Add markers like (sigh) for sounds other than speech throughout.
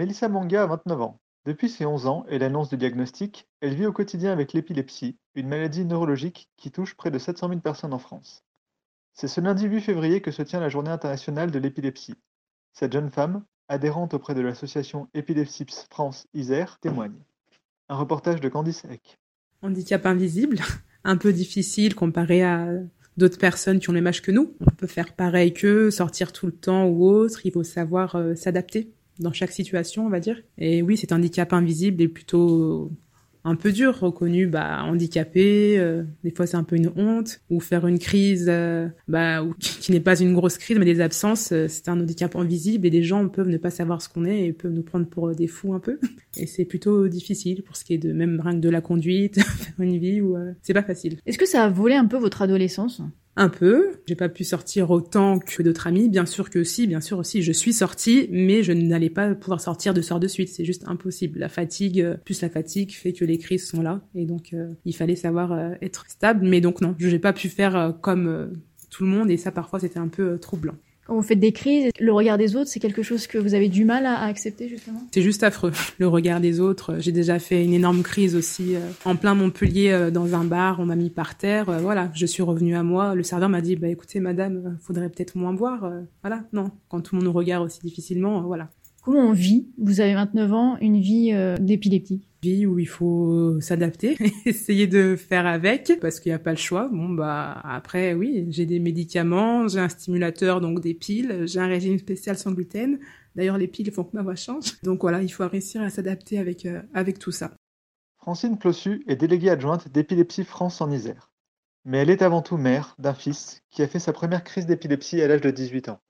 Mélissa Manga a 29 ans. Depuis ses 11 ans et l'annonce du diagnostic, elle vit au quotidien avec l'épilepsie, une maladie neurologique qui touche près de 700 000 personnes en France. C'est ce lundi 8 février que se tient la Journée internationale de l'épilepsie. Cette jeune femme, adhérente auprès de l'association Épilepsie France Isère, témoigne. Un reportage de Candice Eck. Handicap invisible, un peu difficile comparé à d'autres personnes qui ont le même âge que nous. On peut faire pareil qu'eux, sortir tout le temps ou autre, il faut savoir euh, s'adapter dans chaque situation, on va dire. Et oui, cet handicap invisible est plutôt un peu dur, reconnu bah, handicapé, euh, des fois c'est un peu une honte, ou faire une crise euh, bah, (laughs) qui n'est pas une grosse crise, mais des absences, euh, c'est un handicap invisible et des gens peuvent ne pas savoir ce qu'on est et peuvent nous prendre pour des fous un peu. (laughs) Et c'est plutôt difficile pour ce qui est de même rien que de la conduite, (laughs) faire une vie, ou c'est pas facile. Est-ce que ça a volé un peu votre adolescence? Un peu. J'ai pas pu sortir autant que d'autres amis. Bien sûr que si, bien sûr aussi, je suis sortie, mais je n'allais pas pouvoir sortir de soir de suite. C'est juste impossible. La fatigue, plus la fatigue, fait que les crises sont là. Et donc, euh, il fallait savoir euh, être stable. Mais donc, non, je n'ai pas pu faire euh, comme tout le monde. Et ça, parfois, c'était un peu troublant. Vous faites des crises, le regard des autres, c'est quelque chose que vous avez du mal à, accepter justement? C'est juste affreux, le regard des autres. J'ai déjà fait une énorme crise aussi euh, en plein Montpellier euh, dans un bar, on m'a mis par terre. Euh, voilà, je suis revenue à moi. Le serveur m'a dit "Bah écoutez madame, faudrait peut-être moins boire." voilà, non, quand tout le monde nous regarde aussi difficilement, voilà. Comment on vit? Vous avez 29 ans, une vie d'épileptique vie où il faut s'adapter, (laughs) essayer de faire avec parce qu'il n'y a pas le choix. Bon bah après oui, j'ai des médicaments, j'ai un stimulateur donc des piles, j'ai un régime spécial sans gluten. D'ailleurs les piles font que ma voix change. Donc voilà, il faut réussir à s'adapter avec euh, avec tout ça. Francine Clossu est déléguée adjointe d'épilepsie France en Isère. Mais elle est avant tout mère d'un fils qui a fait sa première crise d'épilepsie à l'âge de 18 ans.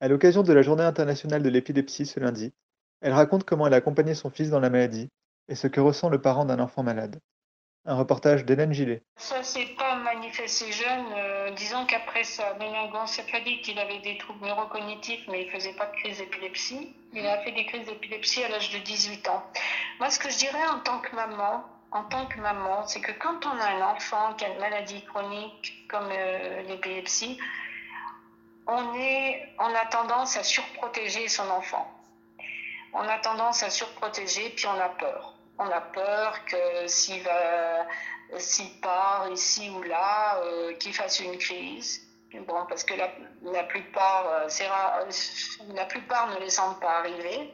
À l'occasion de la Journée internationale de l'épilepsie ce lundi, elle raconte comment elle a accompagné son fils dans la maladie et ce que ressent le parent d'un enfant malade. Un reportage d'Hélène Gillet. Ça s'est pas manifesté jeune. Euh, disons qu'après sa méningoencéphalique, il avait des troubles neurocognitifs, mais il faisait pas de crise d'épilepsie. Il a fait des crises d'épilepsie à l'âge de 18 ans. Moi, ce que je dirais en tant que maman, en tant que maman, c'est que quand on a un enfant qui a une maladie chronique comme euh, l'épilepsie, on, est, on a tendance à surprotéger son enfant. On a tendance à surprotéger, puis on a peur on a peur que s'il va, s'il part ici ou là, euh, qu'il fasse une crise. Bon, parce que la, plupart, euh, c'est la plupart ne les sentent pas arriver.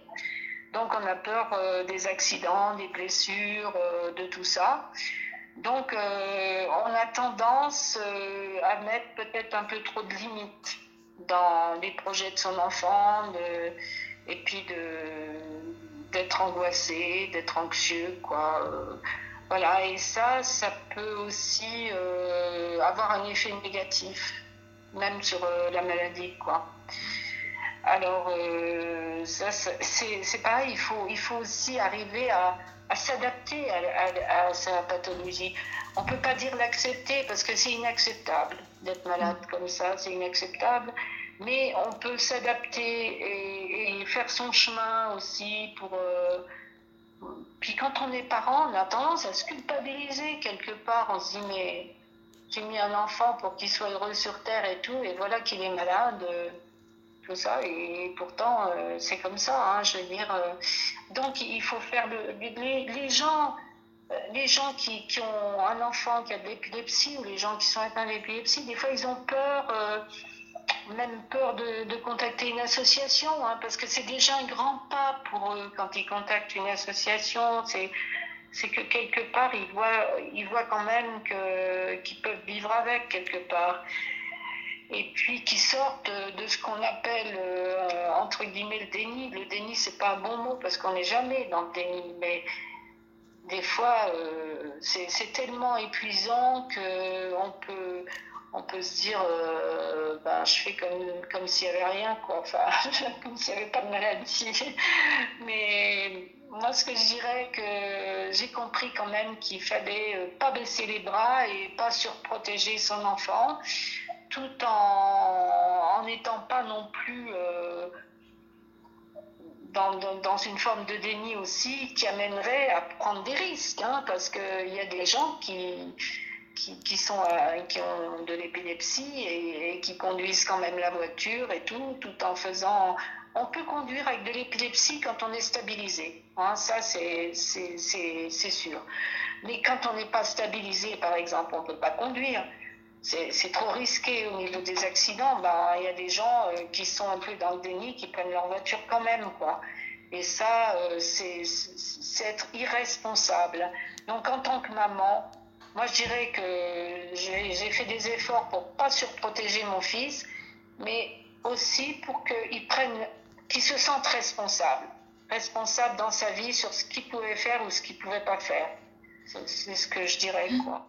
Donc, on a peur euh, des accidents, des blessures, de tout ça. Donc, on a tendance à mettre peut-être un peu trop de limites dans les projets de son enfant, et puis d'être angoissé, d'être anxieux, quoi. Euh, voilà, et ça, ça peut aussi euh, avoir un effet négatif, même sur euh, la maladie, quoi. Alors, ça, c'est pareil, il faut, il faut aussi arriver à, s'adapter à, à, sa pathologie. On ne peut pas dire l'accepter parce que c'est inacceptable d'être malade comme ça, c'est inacceptable mais on peut s'adapter et, faire son chemin aussi pour. Euh, puis quand on est parent, on a tendance à se culpabiliser quelque part. On se dit mais j'ai mis un enfant pour qu'il soit heureux sur terre et tout, et voilà qu'il est malade, euh, tout ça. Et pourtant euh, c'est comme ça, hein, je veux dire. donc il faut faire le, les, gens. Les gens qui, qui, ont un enfant qui a de l'épilepsie ou les gens qui sont atteints d'épilepsie, des fois ils ont peur même peur de, contacter une association, hein, parce que c'est déjà un grand pas pour eux quand ils contactent une association. C'est, que quelque part, ils voient, ils voient quand même qu'ils peuvent vivre avec quelque part. Et puis qu'ils sortent de ce qu'on appelle, euh, entre guillemets, le déni. Le déni, c'est pas un bon mot parce qu'on n'est jamais dans le déni, mais des fois, euh, c'est, tellement épuisant qu'on peut on peut se dire, euh, ben, je fais comme, comme s'il n'y avait rien, quoi. Enfin, (laughs) comme s'il n'y avait pas de maladie. Mais moi, ce que je dirais, que j'ai compris quand même qu'il fallait pas baisser les bras et pas surprotéger son enfant, tout en n'étant pas non plus euh, dans, dans, une forme de déni aussi qui amènerait à prendre des risques, hein, parce qu'il y a des gens qui qui, sont, euh, qui ont de l'épilepsie et, qui conduisent quand même la voiture et tout, tout en faisant... On peut conduire avec de l'épilepsie quand on est stabilisé, hein, ça c'est sûr. Mais quand on n'est pas stabilisé, par exemple, on ne peut pas conduire. C'est trop risqué au niveau des accidents. Ben, il y a des gens euh, qui sont un peu dans le déni, qui prennent leur voiture quand même. Quoi. Et ça, euh, c'est être irresponsable. Donc en tant que maman, moi, je dirais que j'ai fait des efforts pour pas surprotéger mon fils, mais aussi pour qu'il prenne, qu'il se sente responsable, responsable dans sa vie sur ce qu'il pouvait faire ou ce qu'il pouvait pas faire. C'est ce que je dirais, quoi.